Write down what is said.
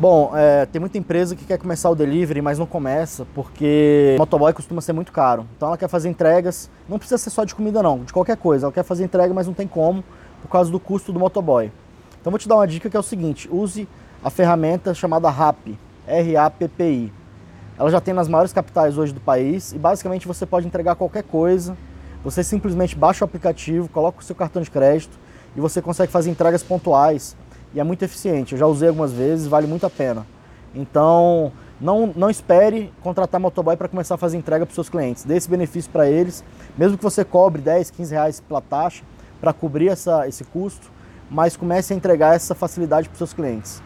Bom, é, tem muita empresa que quer começar o delivery, mas não começa porque o motoboy costuma ser muito caro. Então ela quer fazer entregas, não precisa ser só de comida não, de qualquer coisa. Ela quer fazer entrega, mas não tem como por causa do custo do motoboy. Então vou te dar uma dica que é o seguinte, use a ferramenta chamada RAP, R-A-P-P-I. Ela já tem nas maiores capitais hoje do país e basicamente você pode entregar qualquer coisa. Você simplesmente baixa o aplicativo, coloca o seu cartão de crédito e você consegue fazer entregas pontuais e é muito eficiente. Eu já usei algumas vezes, vale muito a pena. Então, não, não espere contratar motoboy para começar a fazer entrega para os seus clientes. Dê esse benefício para eles, mesmo que você cobre 10, 15 reais pela taxa para cobrir essa, esse custo, mas comece a entregar essa facilidade para os seus clientes.